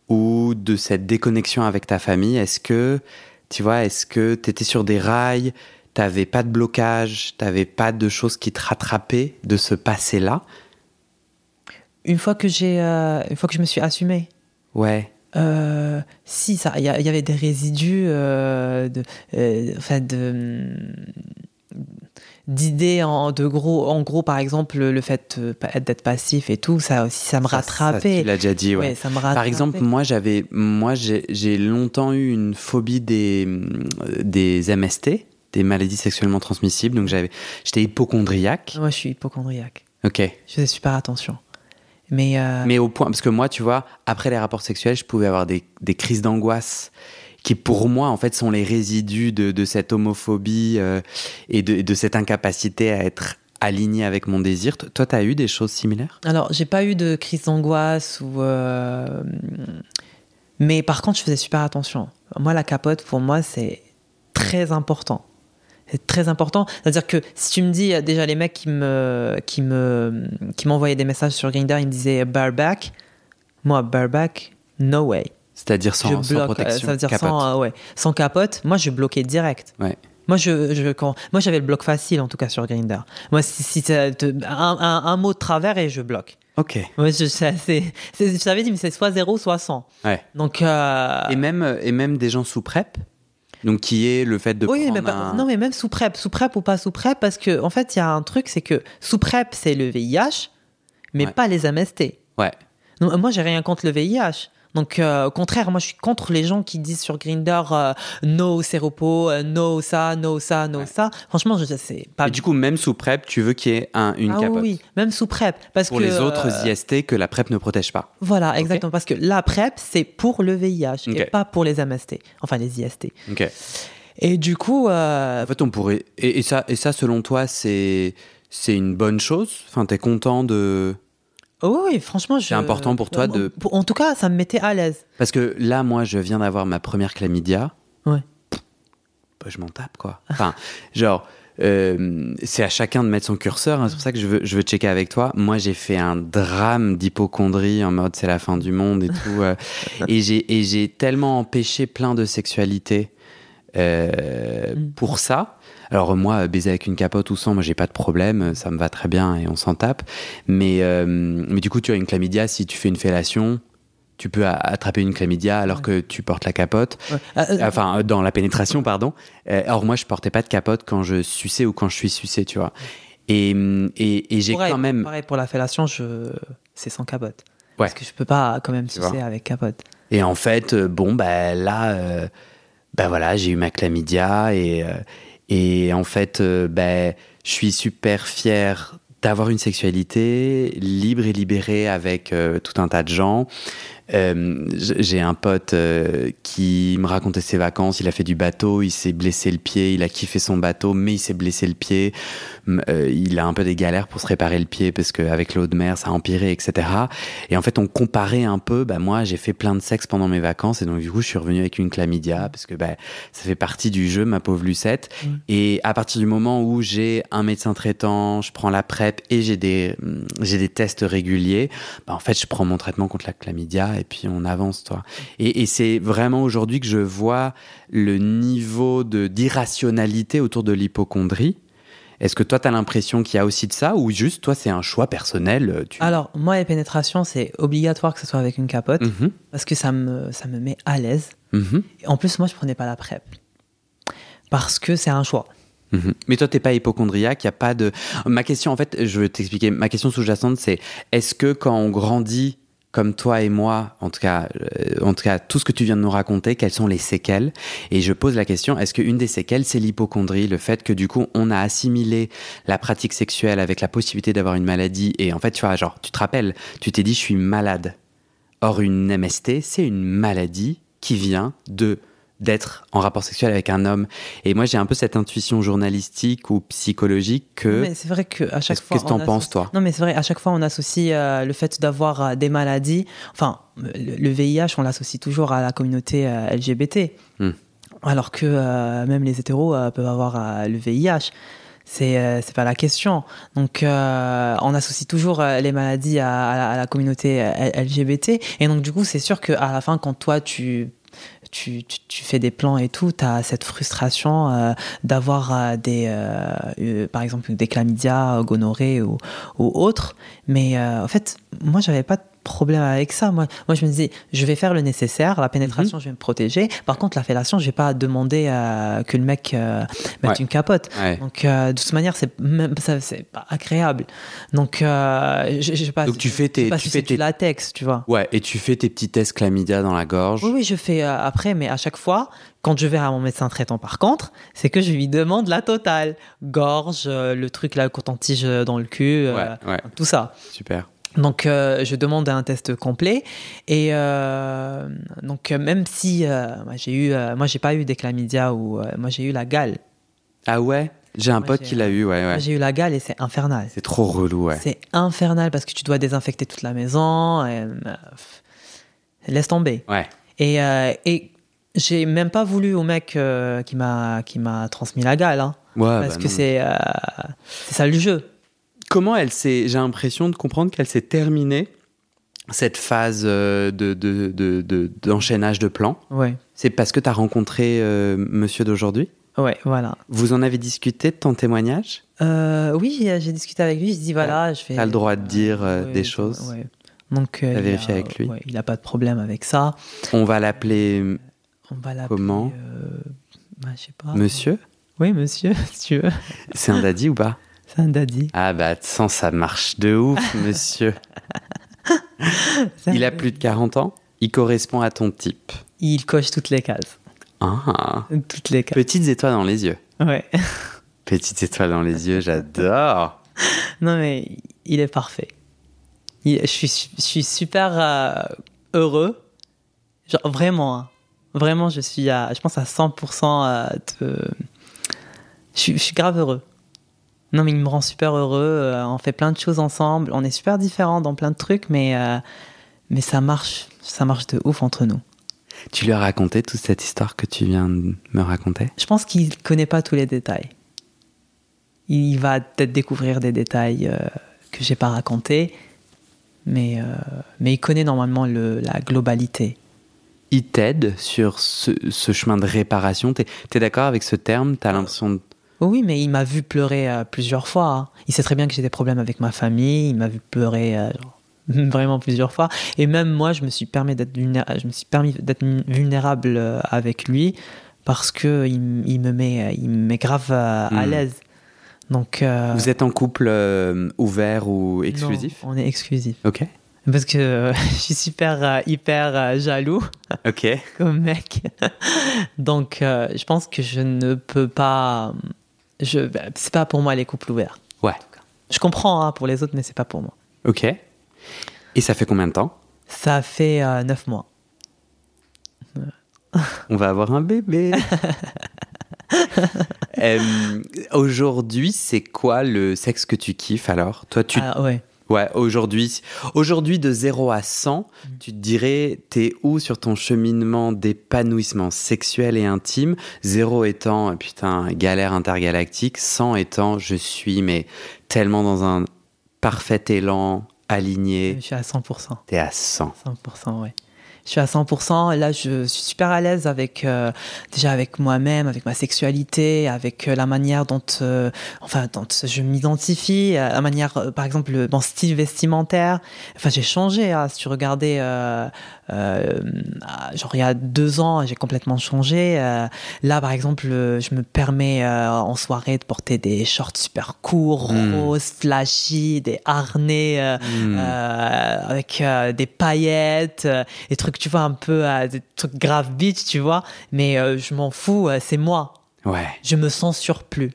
ou de cette déconnexion avec ta famille? Est-ce que, tu vois, est-ce que tu étais sur des rails t'avais pas de blocage, t'avais pas de choses qui te rattrapaient de ce passé-là Une fois que j'ai, euh, une fois que je me suis assumée. Ouais. Euh, si ça, il y, avait des résidus euh, de, enfin de d'idées en de gros en gros par exemple le fait d'être passif et tout ça aussi ça me rattrapait tu l'as déjà dit ouais. ça me par exemple moi j'avais moi j'ai longtemps eu une phobie des des MST des maladies sexuellement transmissibles. Donc j'avais, j'étais hypochondriaque. Moi, je suis hypochondriaque. Ok. Je faisais super attention. Mais, euh, Mais au point, parce que moi, tu vois, après les rapports sexuels, je pouvais avoir des, des crises d'angoisse qui, pour moi, en fait, sont les résidus de, de cette homophobie euh, et de, de, cette incapacité à être aligné avec mon désir. Toi, tu as eu des choses similaires? Alors, j'ai pas eu de crise d'angoisse ou. Euh, mais par contre, je faisais super attention. Moi, la capote, pour moi, c'est très important. C'est très important. C'est-à-dire que si tu me dis euh, déjà les mecs qui me qui me qui m'envoyaient des messages sur Grindr, ils me disaient bareback. Moi bareback, no way. C'est-à-dire sans, sans, protection. Ça veut dire sans, euh, ouais, sans capote. Moi, je bloquais direct. Ouais. Moi, je, je quand, moi, j'avais le bloc facile, en tout cas, sur Grindr. Moi, si, si un, un, un, mot de travers et je bloque. Ok. Moi, je, c'est, je t'avais dit, mais c'est soit 0, soit 100. Ouais. Donc, euh... et, même, et même des gens sous PrEP donc qui est le fait de oui, mais non mais même sous PrEP, sous PrEP ou pas sous PrEP parce que en fait il y a un truc c'est que sous PrEP c'est le VIH mais pas les MST. Ouais. moi j'ai rien contre le VIH. Donc, euh, au contraire, moi, je suis contre les gens qui disent sur Grinder euh, no séropo, euh, no ça, no ça, no ça. Franchement, je sais pas. Et du coup, même sous PrEP, tu veux qu'il y ait un, une ah, capote Oui, même sous PrEP. Parce pour que, les autres IST que la PrEP ne protège pas. Voilà, exactement. Parce que la PrEP, c'est pour le VIH et pas pour les MST. Enfin, les IST. Ok. Et du coup. En fait, on pourrait. Et, et, ça, et ça, selon toi, c'est c'est une bonne chose? Enfin, t'es content de. Oh oui, franchement, c'est important pour toi de. En tout cas, ça me mettait à l'aise. Parce que là, moi, je viens d'avoir ma première chlamydia. Ouais. Bah, je m'en tape, quoi. Enfin, genre, euh, c'est à chacun de mettre son curseur. Hein, c'est pour ça que je veux, je veux checker avec toi. Moi, j'ai fait un drame d'hypochondrie en mode c'est la fin du monde et tout. euh, et j'ai tellement empêché plein de sexualité euh, mm. pour ça. Alors moi, baiser avec une capote ou sans, moi j'ai pas de problème, ça me va très bien et on s'en tape. Mais, euh, mais du coup, tu as une chlamydia, si tu fais une fellation, tu peux attraper une chlamydia alors ouais. que tu portes la capote. Ouais. Ah, euh, enfin, dans la pénétration, pardon. Or moi, je portais pas de capote quand je suçais ou quand je suis sucé, tu vois. Et, et, et j'ai quand même... Pareil, pour la fellation, je... c'est sans capote. Ouais. Parce que je peux pas quand même sucer avec capote. Et en fait, bon, bah là... Ben voilà, j'ai eu ma chlamydia et, euh, et en fait, ben, je suis super fier d'avoir une sexualité libre et libérée avec euh, tout un tas de gens. J'ai un pote qui me racontait ses vacances. Il a fait du bateau, il s'est blessé le pied, il a kiffé son bateau, mais il s'est blessé le pied. Euh, il a un peu des galères pour se réparer le pied parce qu'avec l'eau de mer, ça a empiré, etc. Et en fait, on comparait un peu. Bah, moi, j'ai fait plein de sexe pendant mes vacances et donc du coup, je suis revenu avec une chlamydia parce que bah, ça fait partie du jeu, ma pauvre Lucette. Mmh. Et à partir du moment où j'ai un médecin traitant, je prends la PrEP et j'ai des, j'ai des tests réguliers, bah, en fait, je prends mon traitement contre la chlamydia et puis on avance, toi. Et, et c'est vraiment aujourd'hui que je vois le niveau de d'irrationalité autour de l'hypochondrie. Est-ce que toi, tu as l'impression qu'il y a aussi de ça ou juste, toi, c'est un choix personnel tu... Alors, moi, les pénétrations, c'est obligatoire que ce soit avec une capote mm -hmm. parce que ça me, ça me met à l'aise. Mm -hmm. En plus, moi, je prenais pas la PrEP parce que c'est un choix. Mmh. Mais toi, t'es pas hypochondriaque, il y a pas de. Ma question, en fait, je vais t'expliquer. Ma question sous-jacente, c'est est-ce que quand on grandit comme toi et moi, en tout cas, euh, en tout cas, tout ce que tu viens de nous raconter, quelles sont les séquelles? Et je pose la question est-ce qu'une des séquelles, c'est l'hypochondrie, le fait que du coup, on a assimilé la pratique sexuelle avec la possibilité d'avoir une maladie Et en fait, tu vois, genre, tu te rappelles, tu t'es dit, je suis malade. Or, une MST, c'est une maladie qui vient de d'être en rapport sexuel avec un homme. Et moi, j'ai un peu cette intuition journalistique ou psychologique que. Mais c'est vrai que à chaque fois. Qu'est-ce que t'en penses, toi? Non, mais c'est vrai, à chaque fois, on associe euh, le fait d'avoir euh, des maladies. Enfin, le, le VIH, on l'associe toujours à la communauté euh, LGBT. Hmm. Alors que même les hétéros peuvent avoir le VIH. C'est euh, pas la question. Donc, euh, on associe toujours euh, les maladies à, à la, à la communauté LGBT. Et donc, du coup, c'est sûr qu'à la fin, quand toi, tu tu, tu, fais des plans et tout, tu as cette frustration euh, d'avoir euh, des, euh, par exemple, des chlamydia, gonorrhée ou, ou autre. Mais en fait, moi, j'avais pas problème avec ça. Moi, moi, je me disais, je vais faire le nécessaire, la pénétration, je vais me protéger. Par contre, la fellation, je vais pas demander euh, que le mec euh, mette Ouais. une capote. Ouais. Donc, euh, de toute manière, c'est même ça, c'est pas agréable. Donc, euh, je, je sais pas. Donc, tu fais tes- tu fais tes- latex, tu vois. Ouais, et tu fais tes petits tests chlamydia dans la gorge. Oui, oui, je fais euh, après, mais à chaque fois, quand je vais à mon médecin traitant, par contre, c'est que je lui demande la totale. Gorge, le truc là, coton-tige dans le cul, ouais, tout ça. super. Donc, euh, je demande un test complet. Et euh, donc, même si euh, moi, j'ai eu, euh, moi, j'ai pas eu des chlamydia ou moi, j'ai eu la gale. Ah ouais? J'ai un Moi, pote qui l'a eu, ouais, ouais. j'ai eu la gale et c'est infernal. C'est trop relou, ouais. C'est infernal parce que tu dois désinfecter toute la maison. et, laisse tomber. Ouais. Et, et j'ai même pas voulu au mec qui m'a transmis la gale, hein, Ouais, parce bah que c'est ça le jeu. Comment elle s'est. J'ai l'impression de comprendre qu'elle s'est terminée, cette phase euh, de, de, de- de- d'enchaînage de plans. Ouais, C'est parce que tu as rencontré euh, monsieur d'aujourd'hui? Ouais, voilà. Vous en avez discuté de ton témoignage? Euh, oui, j'ai discuté avec lui. Je dis voilà, je fais. T'as le droit de dire, euh, ouais, des ouais, choses ouais. Donc T'as vérifié a- avec lui ouais, Il a pas de problème avec ça. On va l'appeler On va l'appeler. Comment? bah, Je sais pas. monsieur? Oui, monsieur, si tu veux. C'est un daddy ou pas? Daddy. Ah bah sans ça marche de ouf, monsieur. Il a plus de 40 ans Il correspond à ton type. Il coche toutes les cases. Ah, Toutes les cases. petites étoiles dans les yeux. Ouais. Petites étoiles dans les yeux, j'adore. Non, mais il est parfait. Il- je, suis, je suis super euh, heureux. Genre, vraiment. hein. Vraiment, je suis à, je pense à 100% euh, de. Je suis, je suis grave heureux. Non, mais il me rend super heureux. euh, on fait plein de choses ensemble. On est super différents dans plein de trucs, mais, euh, mais ça marche. Ça marche de ouf entre nous. Tu lui as raconté toute cette histoire que tu viens de me raconter? Je pense qu'il connaît pas tous les détails. Il va peut-être découvrir des détails euh, que j'ai pas racontés, mais, euh, mais il connaît normalement le, la globalité. Il t'aide sur ce, ce chemin de réparation? T'es es, d'accord avec ce terme? T'as l'impression de... Oh Oui, mais il m'a vu pleurer euh, plusieurs fois. hein. Il sait très bien que j'ai des problèmes avec ma famille. Il m'a vu pleurer euh, genre, vraiment plusieurs fois. Et même moi, je me suis permis d'être vulnéra- je me suis permis d'être vulnérable euh, avec lui parce que il, me met, il me met grave à Hmm. l'aise. Donc, euh, Vous êtes en couple ouvert ou exclusif? non, on est exclusif. Ok. Parce que euh, je suis super, euh, hyper euh, jaloux Ok. comme mec. Donc, je pense que je ne peux pas. Je, bah, c'est pas pour moi les couples ouverts. Ouais. Je comprends hein, pour les autres, mais c'est pas pour moi. Ok. Et ça fait combien de temps? Ça fait euh, neuf mois. On va avoir un bébé. Euh, aujourd'hui, c'est quoi le sexe que tu kiffes alors? Toi, tu. Ah, ouais. Ouais, aujourd'hui, aujourd'hui de 0 à 100, Mm. tu te dirais, t'es où sur ton cheminement d'épanouissement sexuel et intime? 0 étant, euh, putain, galère intergalactique, 100 étant, je suis, mais tellement dans un parfait élan, Je aligné, suis à 100%. t'es à 100. 100%, ouais. Je suis à 100%. Là, je suis super à l'aise avec euh, déjà avec moi-même, avec ma sexualité, avec euh, la manière dont, euh, enfin, dont je m'identifie, euh, la manière, euh, par exemple, le- mon style vestimentaire. Enfin, j'ai changé. hein. Si tu regardais, genre il y a deux ans, j'ai complètement changé. Euh, là, par exemple, euh, je me permets euh, en soirée de porter des shorts super courts, Mm. roses, flashy, des harnais. euh, Hmm. euh, avec euh, des paillettes, euh, des trucs, tu vois, un peu euh, des trucs grave bitch, tu vois. Mais euh, je m'en fous, euh, c'est moi. Ouais, Je me sens surplus.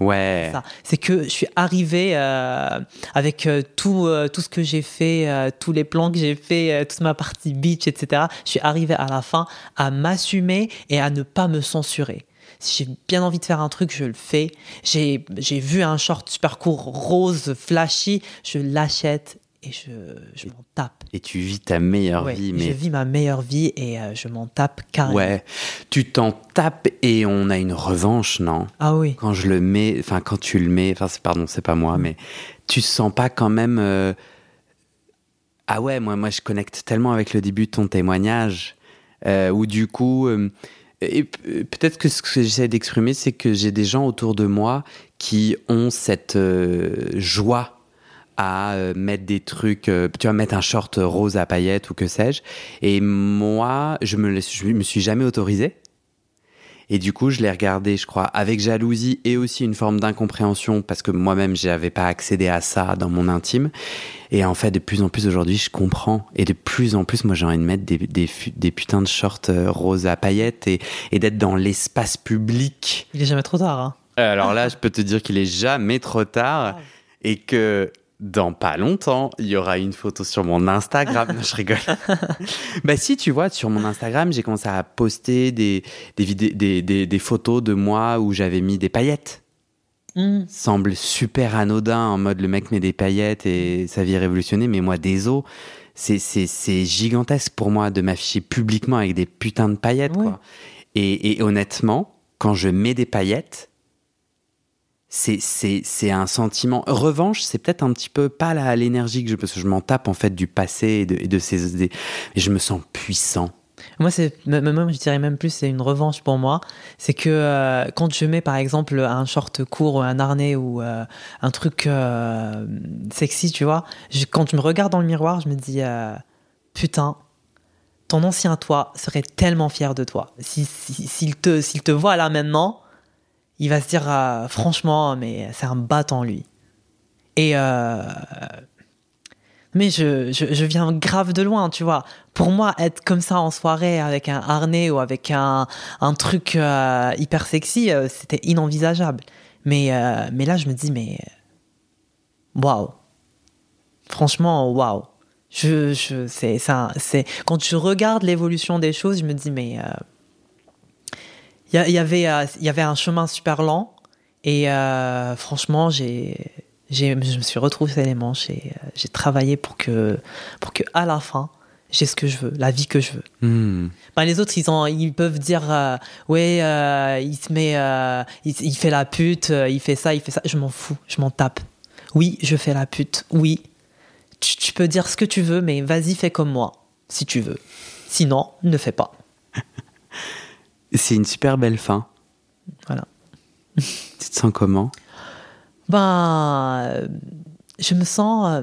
Ouais. C'est que je suis arrivée euh, avec euh, tout, euh, tout ce que j'ai fait, tous les plans que j'ai fait, toute ma partie beach, etc. Je suis arrivée à la fin à m'assumer et à ne pas me censurer. Si j'ai bien envie de faire un truc, je le fais. J'ai j'ai vu un short super court, rose, flashy, je l'achète et je, je m'en tape. Et tu vis ta meilleure Ouais, vie, Je mais vis ma meilleure vie et euh, je m'en tape carrément. ouais, tu t'en tapes et on a une revanche, non? Ah oui. Quand je le mets, enfin quand tu le mets, enfin pardon, c'est pas Mm. moi, mais tu sens pas quand même euh, ah ouais, moi moi je connecte tellement avec le début de ton témoignage euh, où du coup euh, et peut-être que ce que j'essaie d'exprimer, c'est que j'ai des gens autour de moi qui ont cette joie à euh, mettre des trucs, euh, tu vois, mettre un short rose à paillettes ou que sais-je. Et moi, je me, je me suis jamais autorisé. Et du coup, je l'ai regardé, je crois, avec jalousie et aussi une forme d'incompréhension parce que moi-même, j'avais pas accédé à ça dans mon intime. Et en fait, de plus en plus aujourd'hui, je comprends. Et de plus en plus, moi, j'ai envie de mettre des, des, putains de shorts euh, roses à paillettes et, et d'être dans l'espace public. Il est jamais trop tard. Hein. Alors là, je peux te dire qu'il est jamais trop tard et que dans pas longtemps, il y aura une photo sur mon Instagram. Non, je rigole. bah si, tu vois, sur mon Instagram, j'ai commencé à poster des, des, des, des, des photos de moi où j'avais mis des paillettes. Hmm. Semble super anodin, en mode le mec met des paillettes et sa vie est révolutionnée, mais moi, des os, c'est, gigantesque pour moi de m'afficher publiquement avec des putains de paillettes. Ouais. Quoi. Et, et honnêtement, quand je mets des paillettes, c'est, un sentiment. Revanche, c'est peut-être un petit peu pas l'énergie que je. Parce que je m'en tape en fait du passé et de, et de ces. mais je me sens puissant. Moi, même, je dirais même plus, c'est une revanche pour moi. C'est que euh, quand je mets par exemple un short court ou un harnais ou euh, un truc euh, sexy, tu vois, quand je me regarde dans le miroir, je me dis putain, ton ancien toi serait tellement fier de toi. Si, si- s'il te, s'il te voit là maintenant, il va se dire euh, franchement, mais c'est un battant lui. Et euh, mais je, je, viens grave de loin, tu vois. Pour moi, être comme ça en soirée avec un harnais ou avec un, un truc euh, hyper sexy, c'était inenvisageable. Mais, mais là, je me dis, mais waouh. Franchement, waouh. Je, je, c'est, ça, c'est, quand je regarde l'évolution des choses, je me dis, mais y, y avait, euh, il y avait un chemin super lent. Et euh, franchement, j'ai, j'ai, je me suis retroussé les manches et euh, j'ai travaillé pour que, pour que à la fin, j'ai ce que je veux, la vie que je veux. Ben, les autres, ils, ont, ils peuvent dire, euh, ouais, euh, il se met, euh, il, il fait la pute, il fait ça, il fait ça. Je m'en fous, je m'en tape. Oui, je fais la pute. Oui, tu, tu peux dire ce que tu veux, mais vas-y, fais comme moi, si tu veux. Sinon, ne fais pas. C'est une super belle fin. Voilà. Tu te sens comment? Ben, euh, je me sens, euh,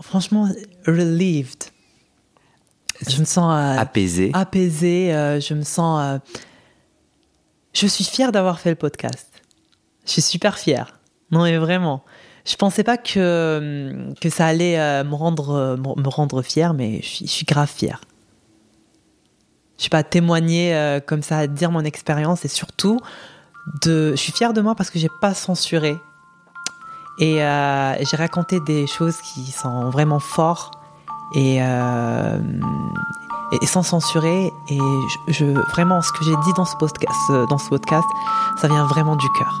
franchement, relieved. Je me sens euh, Apaisé. apaisée, euh, je me sens... euh, je suis fière d'avoir fait le podcast. Je suis super fière. Non, mais vraiment. Je pensais pas que, que ça allait me, rendre, me me rendre fière, mais je suis, je suis grave fière. Je sais pas, témoigner euh, comme ça, dire mon expérience et surtout, de, je suis fière de moi parce que j'ai pas censuré. Et euh, j'ai raconté des choses qui sont vraiment fortes et, euh, et, sans censurer. Et je- vraiment, ce que j'ai dit dans ce, podcast, dans ce podcast, ça vient vraiment du cœur.